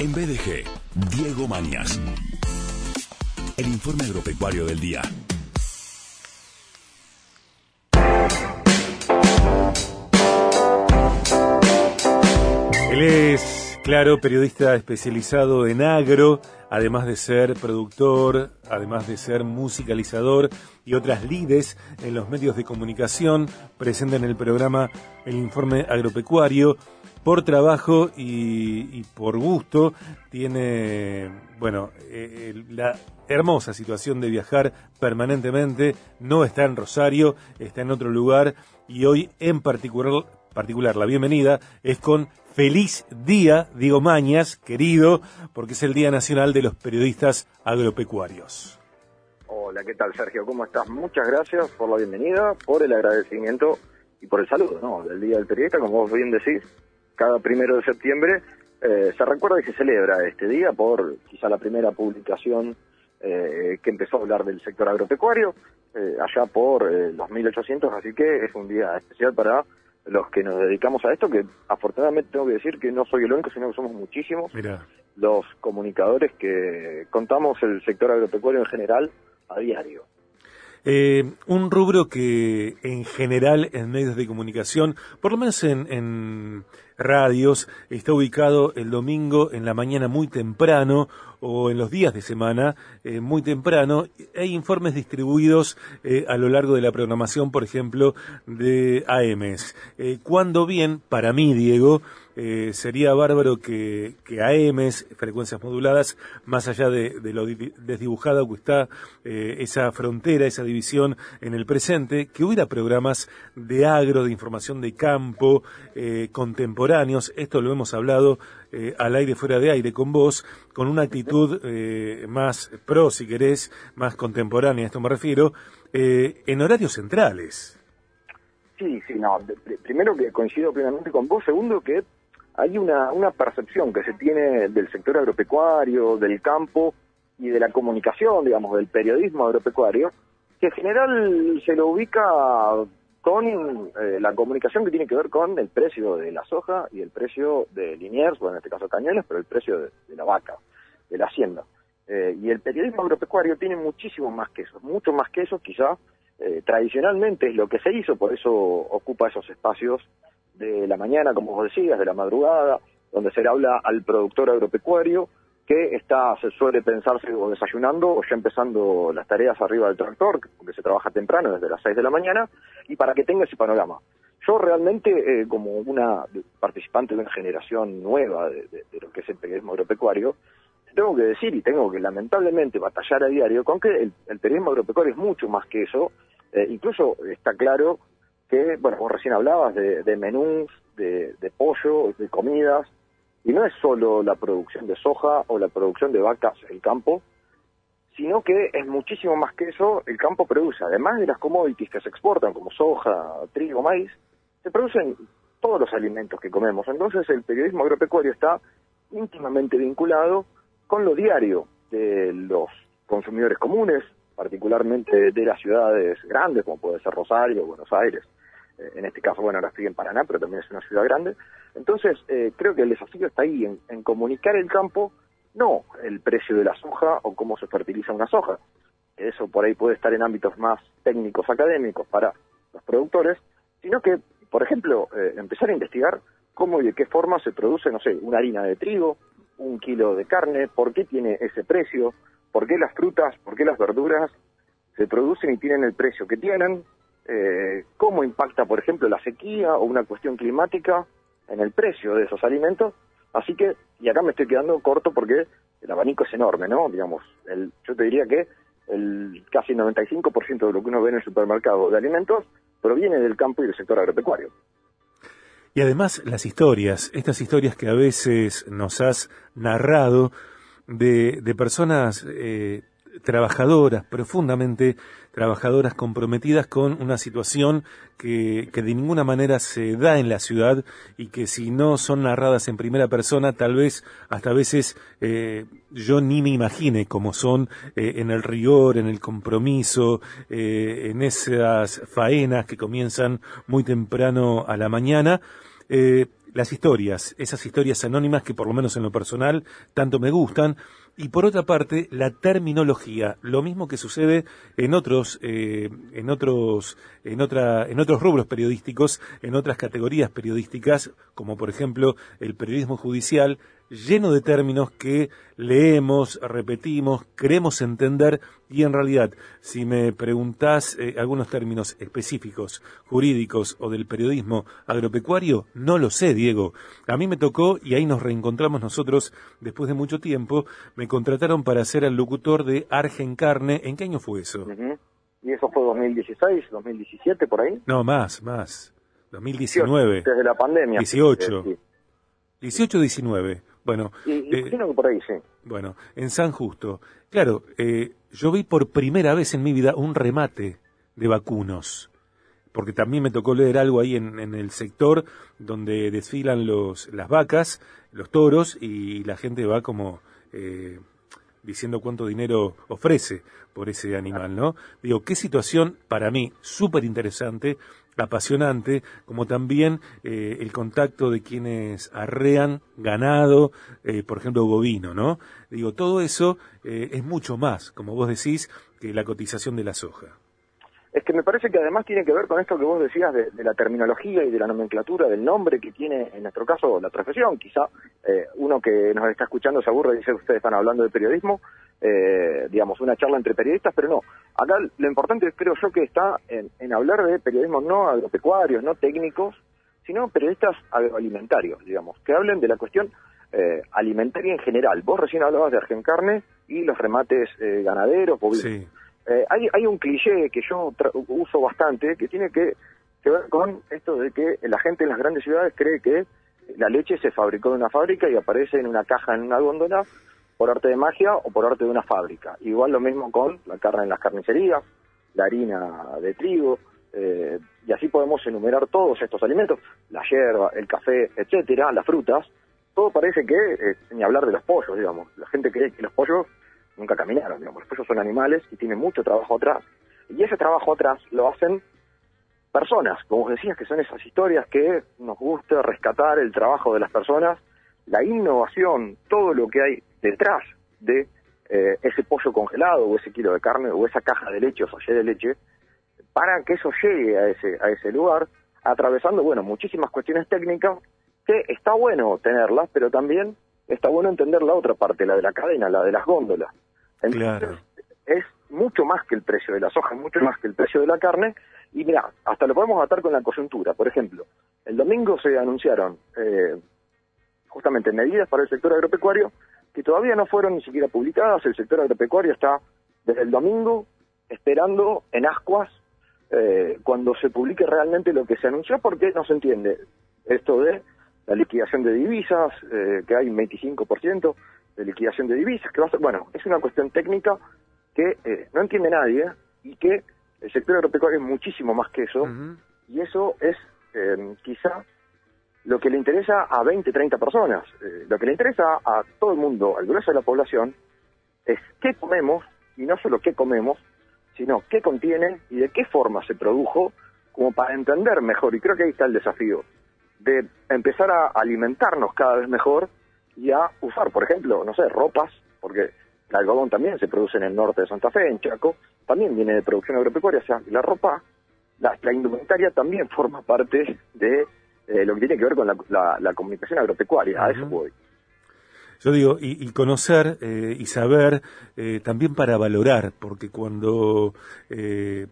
En BDG, Diego Mañas. El informe agropecuario del día. Él es, claro, periodista especializado en agro, además de ser productor, además de ser musicalizador y otras lides en los medios de comunicación, presente en el programa El Informe Agropecuario. Por trabajo y, por gusto, tiene, bueno, eh, la hermosa situación de viajar permanentemente. No está en Rosario, está en otro lugar y hoy en particular, particular la bienvenida es con Feliz día, Diego Mañas, querido, porque es el Día Nacional de los Periodistas Agropecuarios. Hola, ¿qué tal Sergio? ¿Cómo estás? Muchas gracias por la bienvenida, por el agradecimiento y por el saludo, ¿no? Del Día del Periodista, como vos bien decís, cada primero de septiembre eh, se recuerda y se celebra este día por quizá la primera publicación eh, que empezó a hablar del sector agropecuario, eh, allá por los 1800, así que es un día especial para los que nos dedicamos a esto, que afortunadamente tengo que decir que no soy el único, sino que somos muchísimos los comunicadores que contamos el sector agropecuario en general a diario. Eh, un rubro que en general en medios de comunicación, por lo menos en, radios, está ubicado el domingo en la mañana muy temprano o en los días de semana eh, muy temprano. Hay informes distribuidos eh, a lo largo de la programación, por ejemplo, de AMS. cuando bien, para mí, Diego, eh, sería bárbaro que, que AMs, frecuencias moduladas, más allá de, lo desdibujado que está eh, esa frontera, esa división en el presente, que hubiera programas de agro, de información de campo, eh, contemporáneos, esto lo hemos hablado al aire, fuera de aire, con vos, con una actitud más pro, si querés, más contemporánea, a esto me refiero, en horarios centrales. Sí, sí, no. Primero que coincido plenamente con vos. Segundo que hay una, una percepción que se tiene del sector agropecuario, del campo y de la comunicación, digamos, del periodismo agropecuario, que en general se lo ubica con eh, la comunicación que tiene que ver con el precio de la soja y el precio de Liniers, bueno, en este caso Cañones, pero el precio de, la vaca, de la hacienda. Eh, y el periodismo agropecuario tiene muchísimo más que eso, mucho más que eso quizá eh, tradicionalmente es lo que se hizo, por eso ocupa esos espacios de la mañana, como vos decías, de la madrugada, donde se le habla al productor agropecuario que está, se suele pensarse o desayunando o ya empezando las tareas arriba del tractor, porque se trabaja temprano, desde las 6 de la mañana, y para que tenga ese panorama. Yo realmente, eh, como una participante de una generación nueva de, lo que es el periodismo agropecuario, tengo que decir y tengo que lamentablemente batallar a diario con que el, periodismo agropecuario es mucho más que eso. Eh, incluso está claro que, bueno, vos recién hablabas de, menús, de, pollo, de comidas, y no es solo la producción de soja o la producción de vacas el campo, sino que es muchísimo más que eso, el campo produce, además de las commodities que se exportan, como soja, trigo, maíz, se producen todos los alimentos que comemos. Entonces el periodismo agropecuario está íntimamente vinculado con lo diario de los consumidores comunes, particularmente de las ciudades grandes, como puede ser Rosario, Buenos Aires, en este caso, bueno, ahora estoy en Paraná, pero también es una ciudad grande. Entonces, eh, creo que el desafío está ahí, en, comunicar el campo, no el precio de la soja o cómo se fertiliza una soja. Eso por ahí puede estar en ámbitos más técnicos, académicos para los productores, sino que, por ejemplo, eh, empezar a investigar cómo y de qué forma se produce, no sé, una harina de trigo, un kilo de carne, por qué tiene ese precio, por qué las frutas, por qué las verduras se producen y tienen el precio que tienen, eh, cómo impacta, por ejemplo, la sequía o una cuestión climática en el precio de esos alimentos. Así que, y acá me estoy quedando corto porque el abanico es enorme, ¿no? Digamos, yo te diría que el casi 95% de lo que uno ve en el supermercado de alimentos proviene del campo y del sector agropecuario. Y además las historias, estas historias que a veces nos has narrado de, de personas eh, trabajadoras, profundamente trabajadoras comprometidas con una situación que, que, de ninguna manera se da en la ciudad y que si no son narradas en primera persona, tal vez hasta veces eh, yo ni me imagine cómo son eh, en el rigor, en el compromiso, eh, en esas faenas que comienzan muy temprano a la mañana. las historias, esas historias anónimas que por lo menos en lo personal tanto me gustan, y por otra parte la terminología, lo mismo que sucede en otros, eh, en otros, en otra, en otros rubros periodísticos, en otras categorías periodísticas, como por ejemplo el periodismo judicial, lleno de términos que leemos, repetimos, queremos entender y en realidad, si me preguntás eh, algunos términos específicos, jurídicos o del periodismo agropecuario, no lo sé, Diego. A mí me tocó, y ahí nos reencontramos nosotros después de mucho tiempo, me contrataron para ser el locutor de Argen Carne. ¿En qué año fue eso? ¿Y eso fue 2016, 2017, por ahí? No, más, más. 2019. desde la pandemia. 18. 18, 19. Bueno, y, eh, por ahí, sí. Bueno, en San Justo. Claro, eh, yo vi por primera vez en mi vida un remate de vacunos, porque también me tocó leer algo ahí en, el sector donde desfilan los, las vacas, los toros, y la gente va como eh, diciendo cuánto dinero ofrece por ese animal, ¿no? Digo, qué situación para mí súper interesante apasionante, como también eh, el contacto de quienes arrean ganado, eh, por ejemplo, bovino, ¿no? Digo, todo eso eh, es mucho más, como vos decís, que la cotización de la soja. Es que me parece que además tiene que ver con esto que vos decías de, la terminología y de la nomenclatura del nombre que tiene, en nuestro caso, la profesión. Quizá uno que nos está escuchando se aburre y dice, ustedes están hablando de periodismo, eh, digamos, una charla entre periodistas, pero no. Acá lo importante creo yo que está en, hablar de periodismo no agropecuarios, no técnicos, sino periodistas agroalimentarios, digamos, que hablen de la cuestión eh, alimentaria en general. Vos recién hablabas de Argencarne y los remates eh, hay, hay un cliché que yo uso bastante que tiene que, que ver con esto de que la gente en las grandes ciudades cree que la leche se fabricó en una fábrica y aparece en una caja en una góndola por arte de magia o por arte de una fábrica. Igual lo mismo con la carne en las carnicerías, la harina de trigo, eh, y así podemos enumerar todos estos alimentos, la hierba, el café, etcétera, las frutas, todo parece que, eh, ni hablar de los pollos, digamos, la gente cree que los pollos nunca caminaron, digamos, los pollos son animales y tienen mucho trabajo atrás, y ese trabajo atrás lo hacen personas, como decías, que son esas historias que nos gusta rescatar el trabajo de las personas, la innovación, todo lo que hay detrás de eh, ese pollo congelado o ese kilo de carne o esa caja de leche o sallé de leche para que eso llegue a ese, a ese lugar, atravesando, bueno, muchísimas cuestiones técnicas que está bueno tenerlas, pero también está bueno entender la otra parte, la de la cadena, la de las góndolas. Entonces, es mucho más que el precio de la soja, mucho más que el precio de la carne, y mira, hasta lo podemos atar con la coyuntura. Por ejemplo, el domingo se anunciaron eh, justamente medidas para el sector agropecuario que todavía no fueron ni siquiera publicadas. El sector agropecuario está desde el domingo esperando en ascuas eh, cuando se publique realmente lo que se anunció, porque no se entiende esto de la liquidación de divisas, eh, que hay un 25% de liquidación de divisas, que va a ser, bueno, es una cuestión técnica que eh, no entiende nadie y que el sector agropecuario es muchísimo más que eso, y eso es quizá lo que le interesa a 20, 30 personas. Eh, lo que le interesa a todo el mundo, al grueso de la población, es qué comemos, y no solo qué comemos, sino qué contiene y de qué forma se produjo, como para entender mejor, y creo que ahí está el desafío, de empezar a alimentarnos cada vez mejor y a usar, por ejemplo, no sé, ropas, porque el algodón también se produce en el norte de Santa Fe, en Chaco, también viene de producción agropecuaria, o sea, la ropa, la indumentaria también forma parte de eh, lo que tiene que ver con la, comunicación agropecuaria, a eso voy. Yo digo, y, conocer eh, y saber eh, también para valorar, porque cuando, en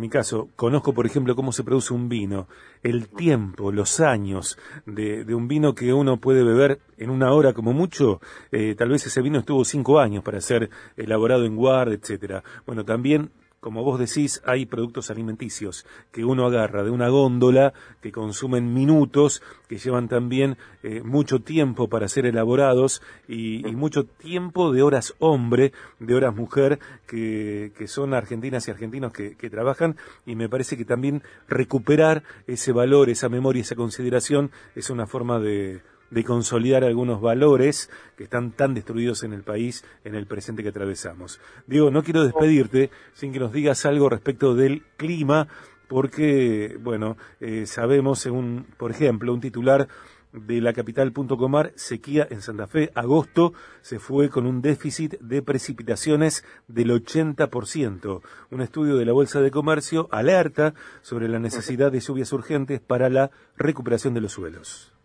mi caso, conozco, por ejemplo, cómo se produce un vino, el tiempo, los años de, de un vino que uno puede beber en una hora como mucho, tal vez ese vino estuvo cinco años para ser elaborado en guarda, etcétera. Bueno, también como vos decís, hay productos alimenticios que uno agarra de una góndola, que consumen minutos, que llevan también eh, mucho tiempo para ser elaborados y, mucho tiempo de horas hombre, de horas mujer, que, son argentinas y argentinos que, que, trabajan. Y me parece que también recuperar ese valor, esa memoria, esa consideración es una forma de, de consolidar algunos valores que están tan destruidos en el país en el presente que atravesamos. Diego, no quiero despedirte sin que nos digas algo respecto del clima, porque, bueno, eh, sabemos, según, por ejemplo, un titular de la capital Punto Comar, sequía en Santa Fe, agosto se fue con un déficit de precipitaciones del 80%. Un estudio de la Bolsa de Comercio alerta sobre la necesidad de lluvias urgentes para la recuperación de los suelos.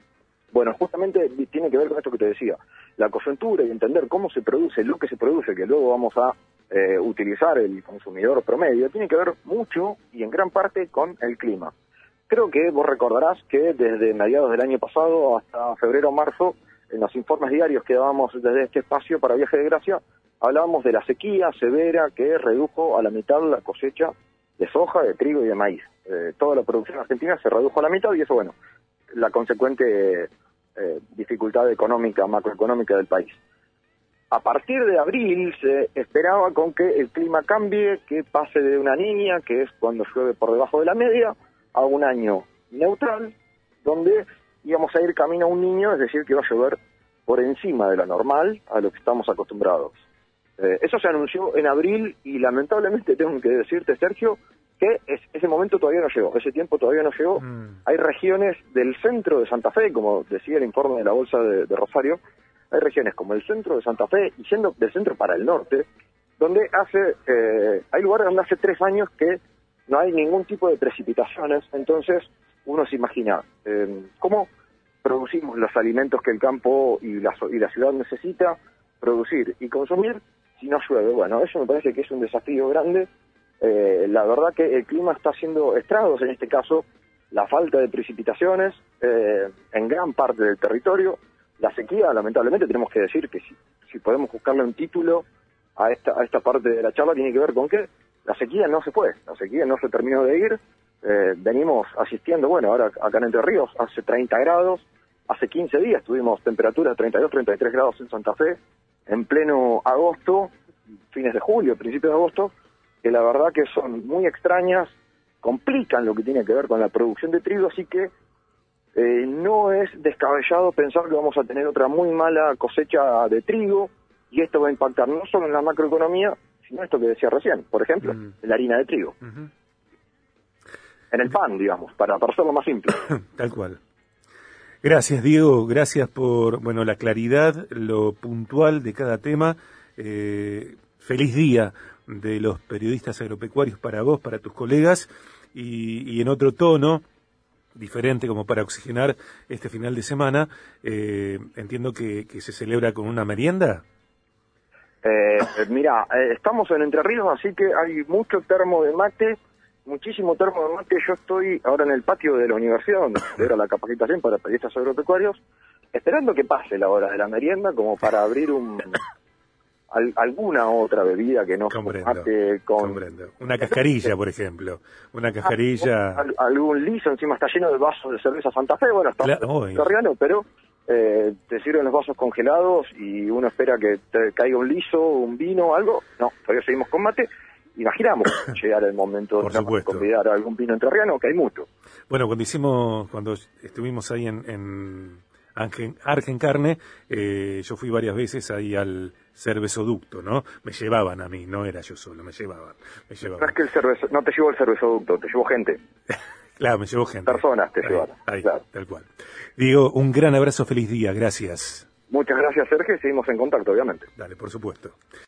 Bueno, justamente tiene que ver con esto que te decía, la coyuntura y entender cómo se produce lo que se produce, que luego vamos a eh, utilizar el consumidor promedio, tiene que ver mucho y en gran parte con el clima. Creo que vos recordarás que desde mediados del año pasado hasta febrero o marzo, en los informes diarios que dábamos desde este espacio para Viaje de Gracia, hablábamos de la sequía severa que redujo a la mitad la cosecha de soja, de trigo y de maíz. Eh, toda la producción argentina se redujo a la mitad y eso, bueno, la consecuente eh, dificultad económica, macroeconómica del país. A partir de abril se esperaba con que el clima cambie, que pase de una niña, que es cuando llueve por debajo de la media, a un año neutral, donde íbamos a ir camino a un niño, es decir, que iba a llover por encima de lo normal, a lo que estamos acostumbrados. Eh, eso se anunció en abril y lamentablemente tengo que decirte, Sergio, que ese momento todavía no llegó, ese tiempo todavía no llegó. Mm. Hay regiones del centro de Santa Fe, como decía el informe de la Bolsa de, Rosario, hay regiones como el centro de Santa Fe y siendo del centro para el norte, donde hace, eh, hay lugares donde hace tres años que no hay ningún tipo de precipitaciones, entonces uno se imagina eh, cómo producimos los alimentos que el campo y la, y la ciudad necesita producir y consumir si no llueve. Bueno, eso me parece que es un desafío grande eh, la verdad que el clima está haciendo estragos, en este caso la falta de precipitaciones eh, en gran parte del territorio, la sequía, lamentablemente tenemos que decir que si, podemos buscarle un título a esta, a esta parte de la charla, tiene que ver con que la sequía no se fue, la sequía no se terminó de ir, eh, venimos asistiendo, bueno, ahora acá en Entre Ríos hace 30 grados, hace 15 días tuvimos temperaturas de 32, 33 grados en Santa Fe, en pleno agosto, fines de julio, principios de agosto, que la verdad que son muy extrañas, complican lo que tiene que ver con la producción de trigo, así que eh, no es descabellado pensar que vamos a tener otra muy mala cosecha de trigo y esto va a impactar no solo en la macroeconomía, sino esto que decía recién, por ejemplo, mm. en la harina de trigo. En el pan, digamos, para, para hacerlo más simple. Tal cual. Gracias, Diego. Gracias por bueno la claridad, lo puntual de cada tema. Eh, feliz día de los periodistas agropecuarios para vos, para tus colegas, y, en otro tono, diferente como para oxigenar este final de semana, eh, entiendo que, se celebra con una merienda. Eh, mira, eh, estamos en Entre Ríos, así que hay mucho termo de mate, muchísimo termo de mate. Yo estoy ahora en el patio de la universidad, donde era la capacitación para periodistas agropecuarios, esperando que pase la hora de la merienda como para abrir un, alguna otra bebida que no comprendo, con una cascarilla por ejemplo. Una ah, cascarilla. algún liso encima está lleno de vasos de cerveza Santa Fe. Bueno está claro, pero eh, te sirven los vasos congelados y uno espera que te caiga un liso un vino algo. No todavía seguimos con mate. Imaginamos llegar el momento de convidar a algún vino entrerriano que hay mucho. Bueno cuando hicimos cuando estuvimos ahí en, en Argen, Carne, eh, yo fui varias veces ahí al cervezoducto, ¿no? Me llevaban a mí, no era yo solo, me llevaban. Me llevaban. No es que el cervezo, no te llevó el cervezoducto, te llevó gente. claro, me llevó gente. Personas te llevaron. Ahí, tal cual. Digo, un gran abrazo, feliz día, gracias. Muchas gracias, Sergio, y seguimos en contacto, obviamente. Dale, por supuesto.